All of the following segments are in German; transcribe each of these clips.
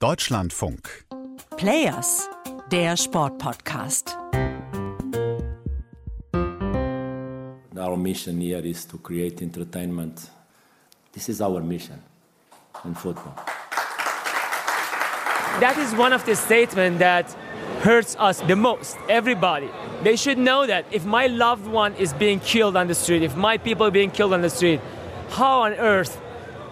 Deutschlandfunk. Players, der Sportpodcast. Our mission here is to create entertainment. This is our mission in football. That is one of the statements that hurts us the most. Everybody. They should know that if my loved one is being killed on the street, if my people are being killed on the street, how on earth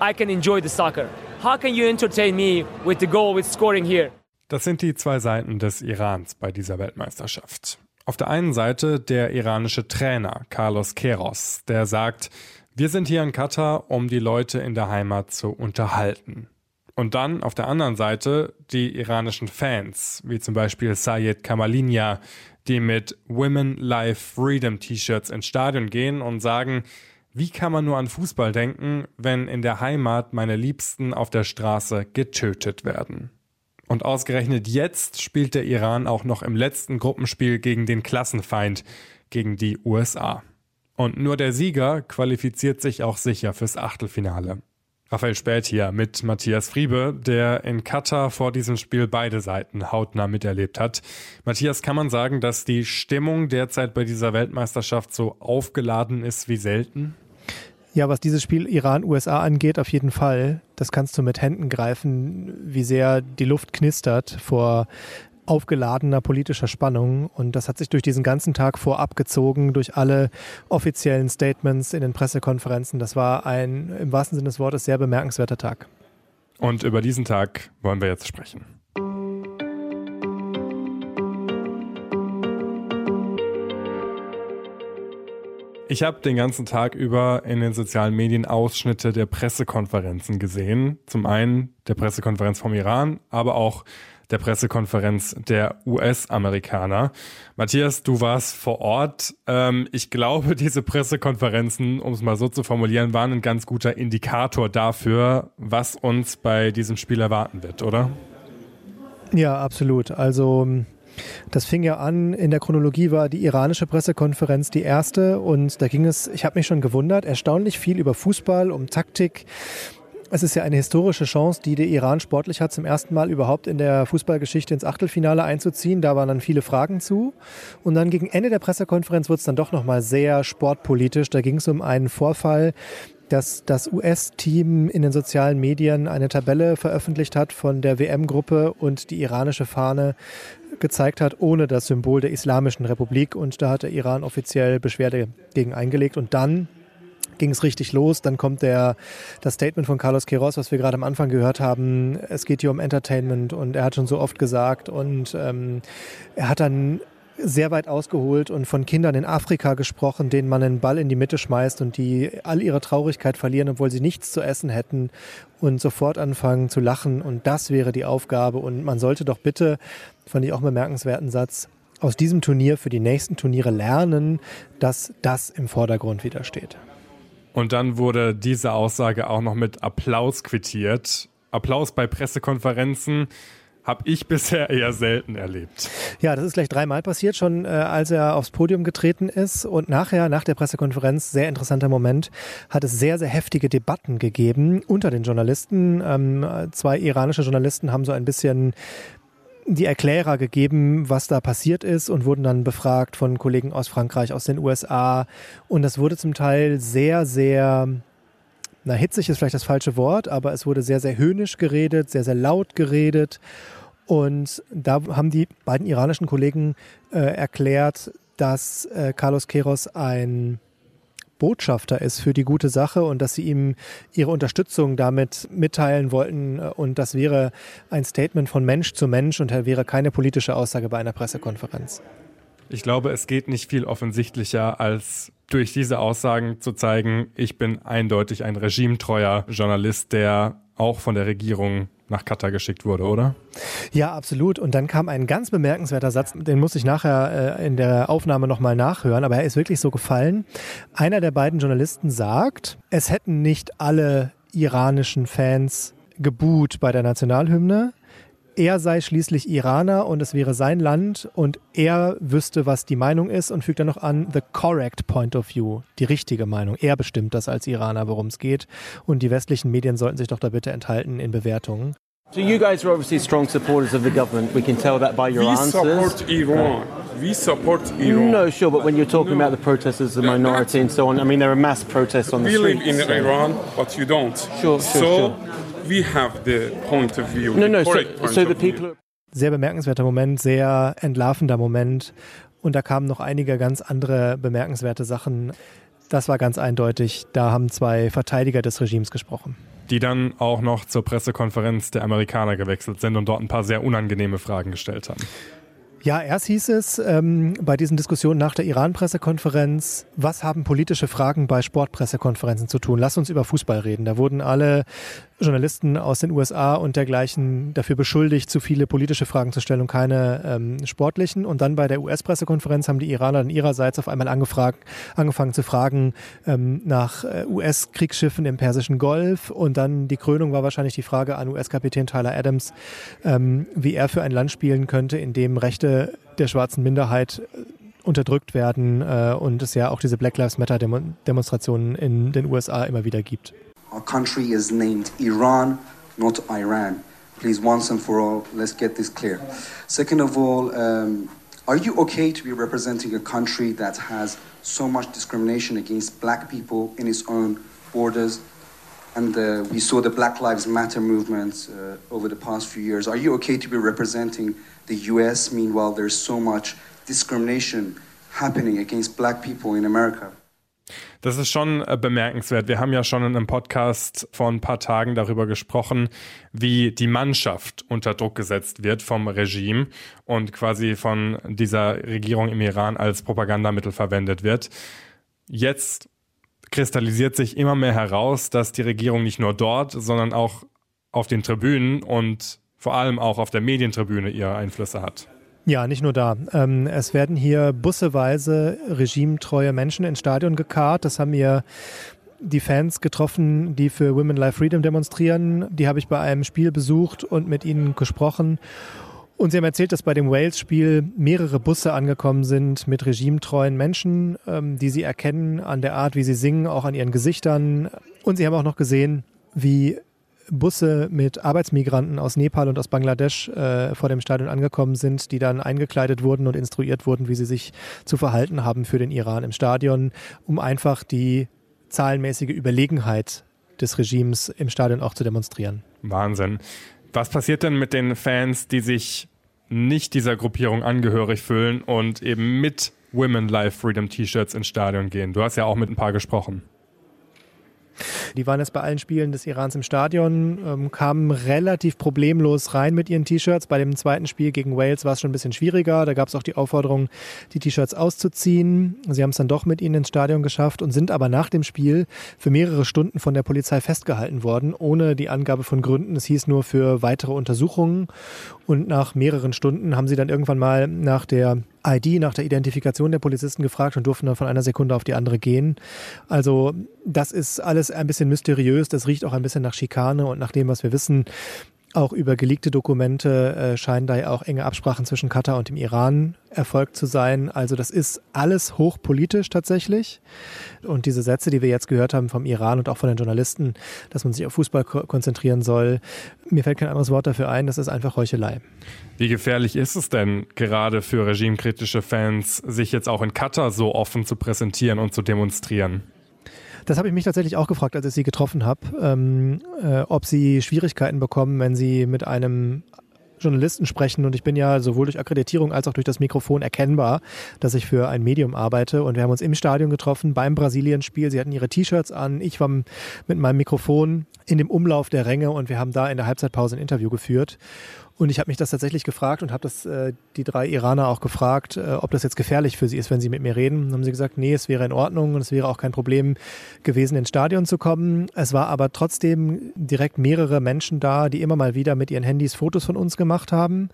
I can enjoy the soccer? How can you entertain me with the goal, with scoring here? Das sind die zwei Seiten des Irans bei dieser Weltmeisterschaft. Auf der einen Seite der iranische Trainer Carlos Queiroz, der sagt, wir sind hier in Katar, um die Leute in der Heimat zu unterhalten. Und dann auf der anderen Seite die iranischen Fans, wie zum Beispiel Sayed Kamalinia, die mit Women Life Freedom T-Shirts ins Stadion gehen und sagen, wie kann man nur an Fußball denken, wenn in der Heimat meine Liebsten auf der Straße getötet werden? Und ausgerechnet jetzt spielt der Iran auch noch im letzten Gruppenspiel gegen den Klassenfeind, gegen die USA. Und nur der Sieger qualifiziert sich auch sicher fürs Achtelfinale. Raphael Späth hier mit Matthias Friebe, der in Katar vor diesem Spiel beide Seiten hautnah miterlebt hat. Matthias, kann man sagen, dass die Stimmung derzeit bei dieser Weltmeisterschaft so aufgeladen ist wie selten? Ja, was dieses Spiel Iran-USA angeht, auf jeden Fall. Das kannst du mit Händen greifen, wie sehr die Luft knistert vor aufgeladener politischer Spannung. Und das hat sich durch diesen ganzen Tag vorab gezogen, durch alle offiziellen Statements in den Pressekonferenzen. Das war ein im wahrsten Sinne des Wortes sehr bemerkenswerter Tag. Und über diesen Tag wollen wir jetzt sprechen. Ich habe den ganzen Tag über in den sozialen Medien Ausschnitte der Pressekonferenzen gesehen. Zum einen der Pressekonferenz vom Iran, aber auch der Pressekonferenz der US-Amerikaner. Matthias, du warst vor Ort. Ähm, ich glaube, diese Pressekonferenzen, um es mal so zu formulieren, waren ein ganz guter Indikator dafür, was uns bei diesem Spiel erwarten wird, oder? Ja, absolut. Also das fing ja an, in der Chronologie war die iranische Pressekonferenz die erste und da ging es, ich habe mich schon gewundert, erstaunlich viel über Fußball, um Taktik. Es ist ja eine historische Chance, die der Iran sportlich hat, zum ersten Mal überhaupt in der Fußballgeschichte ins Achtelfinale einzuziehen. Da waren dann viele Fragen zu. Und dann gegen Ende der Pressekonferenz wurde es dann doch nochmal sehr sportpolitisch. Da ging es um einen Vorfall, dass das US-Team in den sozialen Medien eine Tabelle veröffentlicht hat von der WM-Gruppe und die iranische Fahne gezeigt hat, ohne das Symbol der Islamischen Republik. Und da hat der Iran offiziell Beschwerde gegen eingelegt. Und dann ging es richtig los. Dann kommt der, das Statement von Carlos Queiroz, was wir gerade am Anfang gehört haben. Es geht hier um Entertainment und er hat schon so oft gesagt und ähm, er hat dann sehr weit ausgeholt und von Kindern in Afrika gesprochen, denen man einen Ball in die Mitte schmeißt und die all ihre Traurigkeit verlieren, obwohl sie nichts zu essen hätten und sofort anfangen zu lachen. Und das wäre die Aufgabe. Und man sollte doch bitte, fand ich auch einen bemerkenswerten Satz, aus diesem Turnier für die nächsten Turniere lernen, dass das im Vordergrund wieder steht. Und dann wurde diese Aussage auch noch mit Applaus quittiert. Applaus bei Pressekonferenzen habe ich bisher eher selten erlebt. Ja, das ist gleich dreimal passiert, schon äh, als er aufs Podium getreten ist. Und nachher, nach der Pressekonferenz, sehr interessanter Moment, hat es sehr, sehr heftige Debatten gegeben unter den Journalisten. Ähm, zwei iranische Journalisten haben so ein bisschen die Erklärer gegeben, was da passiert ist und wurden dann befragt von Kollegen aus Frankreich, aus den USA. Und das wurde zum Teil sehr, sehr na, hitzig ist vielleicht das falsche Wort, aber es wurde sehr, sehr höhnisch geredet, sehr, sehr laut geredet. Und da haben die beiden iranischen Kollegen äh, erklärt, dass äh, Carlos Queiroz ein Botschafter ist für die gute Sache und dass sie ihm ihre Unterstützung damit mitteilen wollten. Und das wäre ein Statement von Mensch zu Mensch und wäre keine politische Aussage bei einer Pressekonferenz. Ich glaube, es geht nicht viel offensichtlicher, als durch diese Aussagen zu zeigen, ich bin eindeutig ein regimetreuer Journalist, der auch von der Regierung nach Katar geschickt wurde, oder? Ja, absolut. Und dann kam ein ganz bemerkenswerter Satz, den muss ich nachher äh, in der Aufnahme nochmal nachhören, aber er ist wirklich so gefallen. Einer der beiden Journalisten sagt, es hätten nicht alle iranischen Fans geboot bei der Nationalhymne, er sei schließlich Iraner und es wäre sein Land und er wüsste, was die Meinung ist und fügt dann noch an, the correct point of view, die richtige Meinung. Er bestimmt das als Iraner, worum es geht. Und die westlichen Medien sollten sich doch da bitte enthalten in Bewertungen. So you guys are obviously strong supporters of the government. We can tell that by your we answers. support Iran. We support Iran. No, sure, but when you're talking No. about the protesters, the minority, and so on, I mean, there are mass protests on the we live streets. in so- Iran, but you don't. Sure, sure, so sure. We have the point of view. No, the no. So, so the people. Sehr bemerkenswerter Moment, sehr entlarvender Moment. Und da kamen noch einige ganz andere bemerkenswerte Sachen. Das war ganz eindeutig. Da haben zwei Verteidiger des Regimes gesprochen. Die dann auch noch zur Pressekonferenz der Amerikaner gewechselt sind und dort ein paar sehr unangenehme Fragen gestellt haben. Ja, erst hieß es ähm, bei diesen Diskussionen nach der Iran-Pressekonferenz, was haben politische Fragen bei Sportpressekonferenzen zu tun? Lass uns über Fußball reden. Da wurden alle Journalisten aus den USA und dergleichen dafür beschuldigt, zu viele politische Fragen zu stellen und keine ähm, sportlichen. Und dann bei der US-Pressekonferenz haben die Iraner dann ihrerseits auf einmal angefragt, angefangen zu fragen ähm, nach äh, US-Kriegsschiffen im Persischen Golf. Und dann die Krönung war wahrscheinlich die Frage an US-Kapitän Tyler Adams, ähm, wie er für ein Land spielen könnte, in dem Rechte der schwarzen Minderheit äh, unterdrückt werden äh, und es ja auch diese Black Lives Matter Demo Demonstrationen in den USA immer wieder gibt. Our country is named Iran, not Iran. Please, once and for all, let's get this clear. Second of all, um, are you okay to be representing a country that has so much discrimination against black people in its own borders? And uh, we saw the Black Lives Matter movement uh, over the past few years. Are you okay to be representing the US? Meanwhile, there's so much discrimination happening against black people in America. Das ist schon äh, bemerkenswert. Wir haben ja schon in einem Podcast vor ein paar Tagen darüber gesprochen, wie die Mannschaft unter Druck gesetzt wird vom Regime und quasi von dieser Regierung im Iran als Propagandamittel verwendet wird. Jetzt kristallisiert sich immer mehr heraus, dass die Regierung nicht nur dort, sondern auch auf den Tribünen und vor allem auch auf der Medientribüne ihre Einflüsse hat. Ja, nicht nur da. Ähm, es werden hier busseweise regimetreue Menschen ins Stadion gekarrt. Das haben mir die Fans getroffen, die für Women Life Freedom demonstrieren. Die habe ich bei einem Spiel besucht und mit ihnen gesprochen. Und sie haben erzählt, dass bei dem Wales-Spiel mehrere Busse angekommen sind mit regimetreuen Menschen, ähm, die sie erkennen an der Art, wie sie singen, auch an ihren Gesichtern. Und sie haben auch noch gesehen, wie Busse mit Arbeitsmigranten aus Nepal und aus Bangladesch äh, vor dem Stadion angekommen sind, die dann eingekleidet wurden und instruiert wurden, wie sie sich zu verhalten haben für den Iran im Stadion, um einfach die zahlenmäßige Überlegenheit des Regimes im Stadion auch zu demonstrieren. Wahnsinn. Was passiert denn mit den Fans, die sich nicht dieser Gruppierung angehörig fühlen und eben mit Women Life Freedom T-Shirts ins Stadion gehen? Du hast ja auch mit ein paar gesprochen. Die waren jetzt bei allen Spielen des Irans im Stadion, ähm, kamen relativ problemlos rein mit ihren T-Shirts. Bei dem zweiten Spiel gegen Wales war es schon ein bisschen schwieriger. Da gab es auch die Aufforderung, die T-Shirts auszuziehen. Sie haben es dann doch mit ihnen ins Stadion geschafft und sind aber nach dem Spiel für mehrere Stunden von der Polizei festgehalten worden, ohne die Angabe von Gründen. Es hieß nur für weitere Untersuchungen. Und nach mehreren Stunden haben sie dann irgendwann mal nach der ID, nach der Identifikation der Polizisten gefragt und durften dann von einer Sekunde auf die andere gehen. Also das ist alles ein bisschen mysteriös, das riecht auch ein bisschen nach Schikane und nach dem, was wir wissen, auch über geleakte Dokumente äh, scheinen da ja auch enge Absprachen zwischen Katar und dem Iran erfolgt zu sein. Also das ist alles hochpolitisch tatsächlich. Und diese Sätze, die wir jetzt gehört haben vom Iran und auch von den Journalisten, dass man sich auf Fußball ko konzentrieren soll, mir fällt kein anderes Wort dafür ein, das ist einfach Heuchelei. Wie gefährlich ist es denn gerade für regimekritische Fans, sich jetzt auch in Katar so offen zu präsentieren und zu demonstrieren? Das habe ich mich tatsächlich auch gefragt, als ich sie getroffen habe, ähm, äh, ob sie Schwierigkeiten bekommen, wenn sie mit einem Journalisten sprechen und ich bin ja sowohl durch Akkreditierung als auch durch das Mikrofon erkennbar, dass ich für ein Medium arbeite und wir haben uns im Stadion getroffen beim Brasilien-Spiel. Sie hatten ihre T-Shirts an, ich war mit meinem Mikrofon in dem Umlauf der Ränge und wir haben da in der Halbzeitpause ein Interview geführt. Und ich habe mich das tatsächlich gefragt und habe das äh, die drei Iraner auch gefragt, äh, ob das jetzt gefährlich für sie ist, wenn sie mit mir reden. Dann haben sie gesagt, nee, es wäre in Ordnung und es wäre auch kein Problem gewesen, ins Stadion zu kommen. Es war aber trotzdem direkt mehrere Menschen da, die immer mal wieder mit ihren Handys Fotos von uns gemacht haben.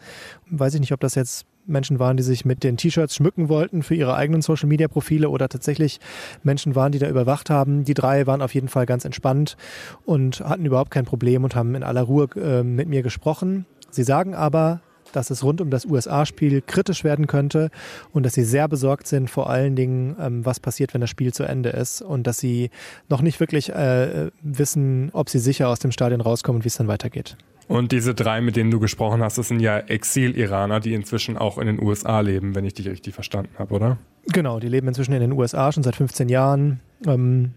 Weiß ich nicht, ob das jetzt Menschen waren, die sich mit den T-Shirts schmücken wollten für ihre eigenen Social-Media-Profile oder tatsächlich Menschen waren, die da überwacht haben. Die drei waren auf jeden Fall ganz entspannt und hatten überhaupt kein Problem und haben in aller Ruhe äh, mit mir gesprochen. Sie sagen aber, dass es rund um das USA-Spiel kritisch werden könnte und dass sie sehr besorgt sind, vor allen Dingen, ähm, was passiert, wenn das Spiel zu Ende ist und dass sie noch nicht wirklich äh, wissen, ob sie sicher aus dem Stadion rauskommen und wie es dann weitergeht. Und diese drei, mit denen du gesprochen hast, das sind ja Exil-Iraner, die inzwischen auch in den USA leben, wenn ich dich richtig verstanden habe, oder? Genau, die leben inzwischen in den USA schon seit 15 Jahren. Ähm,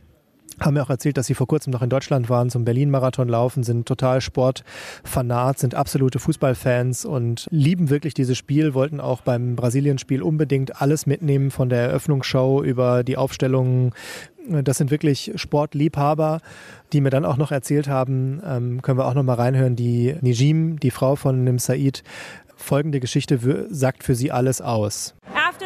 haben mir auch erzählt, dass sie vor kurzem noch in Deutschland waren, zum Berlin-Marathon laufen, sind total Sportfanat, sind absolute Fußballfans und lieben wirklich dieses Spiel, wollten auch beim Brasilien-Spiel unbedingt alles mitnehmen von der Eröffnungsshow über die Aufstellungen. Das sind wirklich Sportliebhaber, die mir dann auch noch erzählt haben, ähm, können wir auch noch mal reinhören, die Nijim, die Frau von Nim Said, folgende Geschichte sagt für sie alles aus.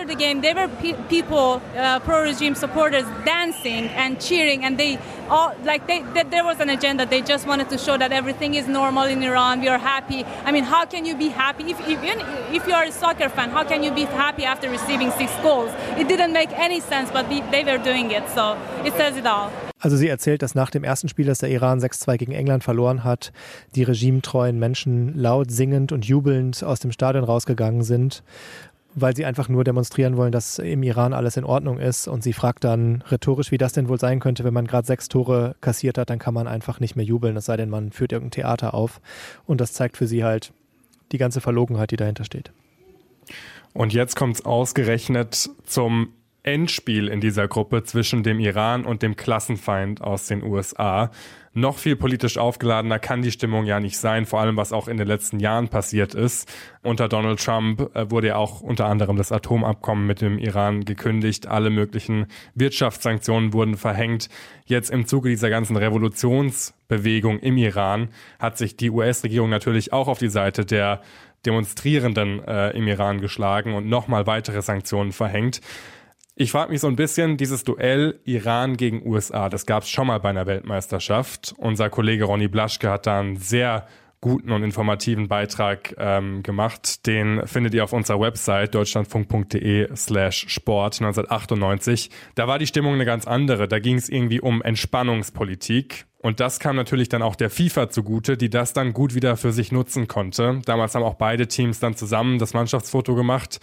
The game, there were pe people, uh, pro-regime supporters, dancing and cheering, and they all like they, they, there was an agenda. They just wanted to show that everything is normal in Iran. We are happy. I mean, how can you be happy if even if you are a soccer fan? How can you be happy after receiving six goals? It didn't make any sense, but they were doing it, so it says it all. Also sie erzählt, dass nach dem ersten Spiel, das der Iran 6-2 gegen England verloren hat, die regimetreuen Menschen laut singend und jubelnd aus dem Stadion rausgegangen sind weil sie einfach nur demonstrieren wollen, dass im Iran alles in Ordnung ist. Und sie fragt dann rhetorisch, wie das denn wohl sein könnte, wenn man gerade sechs Tore kassiert hat, dann kann man einfach nicht mehr jubeln, es sei denn, man führt irgendein Theater auf. Und das zeigt für sie halt die ganze Verlogenheit, die dahinter steht. Und jetzt kommt es ausgerechnet zum Endspiel in dieser Gruppe zwischen dem Iran und dem Klassenfeind aus den USA. Noch viel politisch aufgeladener kann die Stimmung ja nicht sein, vor allem was auch in den letzten Jahren passiert ist. Unter Donald Trump äh, wurde ja auch unter anderem das Atomabkommen mit dem Iran gekündigt, alle möglichen Wirtschaftssanktionen wurden verhängt. Jetzt im Zuge dieser ganzen Revolutionsbewegung im Iran hat sich die US-Regierung natürlich auch auf die Seite der Demonstrierenden äh, im Iran geschlagen und nochmal weitere Sanktionen verhängt. Ich frage mich so ein bisschen, dieses Duell Iran gegen USA, das gab es schon mal bei einer Weltmeisterschaft. Unser Kollege Ronny Blaschke hat da einen sehr guten und informativen Beitrag ähm, gemacht. Den findet ihr auf unserer Website deutschlandfunk.de slash Sport 1998. Da war die Stimmung eine ganz andere. Da ging es irgendwie um Entspannungspolitik. Und das kam natürlich dann auch der FIFA zugute, die das dann gut wieder für sich nutzen konnte. Damals haben auch beide Teams dann zusammen das Mannschaftsfoto gemacht.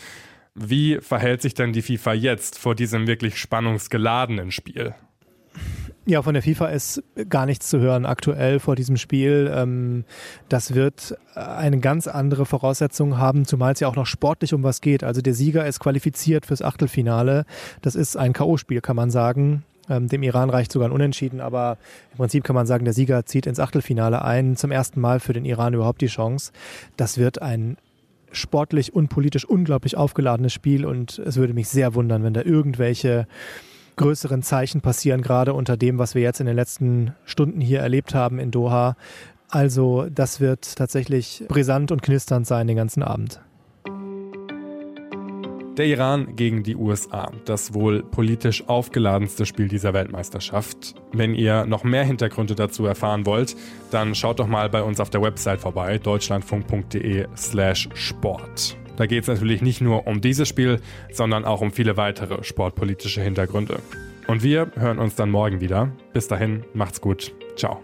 Wie verhält sich denn die FIFA jetzt vor diesem wirklich spannungsgeladenen Spiel? Ja, von der FIFA ist gar nichts zu hören aktuell vor diesem Spiel. Ähm, das wird eine ganz andere Voraussetzung haben, zumal es ja auch noch sportlich um was geht. Also der Sieger ist qualifiziert fürs Achtelfinale. Das ist ein K.O.-Spiel, kann man sagen. Ähm, dem Iran reicht sogar ein Unentschieden, aber im Prinzip kann man sagen, der Sieger zieht ins Achtelfinale ein. Zum ersten Mal für den Iran überhaupt die Chance. Das wird ein sportlich und politisch unglaublich aufgeladenes Spiel und es würde mich sehr wundern, wenn da irgendwelche größeren Zeichen passieren, gerade unter dem, was wir jetzt in den letzten Stunden hier erlebt haben in Doha. Also das wird tatsächlich brisant und knisternd sein den ganzen Abend. Der Iran gegen die USA, das wohl politisch aufgeladenste Spiel dieser Weltmeisterschaft. Wenn ihr noch mehr Hintergründe dazu erfahren wollt, dann schaut doch mal bei uns auf der Website vorbei, deutschlandfunk.de/slash Sport. Da geht es natürlich nicht nur um dieses Spiel, sondern auch um viele weitere sportpolitische Hintergründe. Und wir hören uns dann morgen wieder. Bis dahin, macht's gut. Ciao.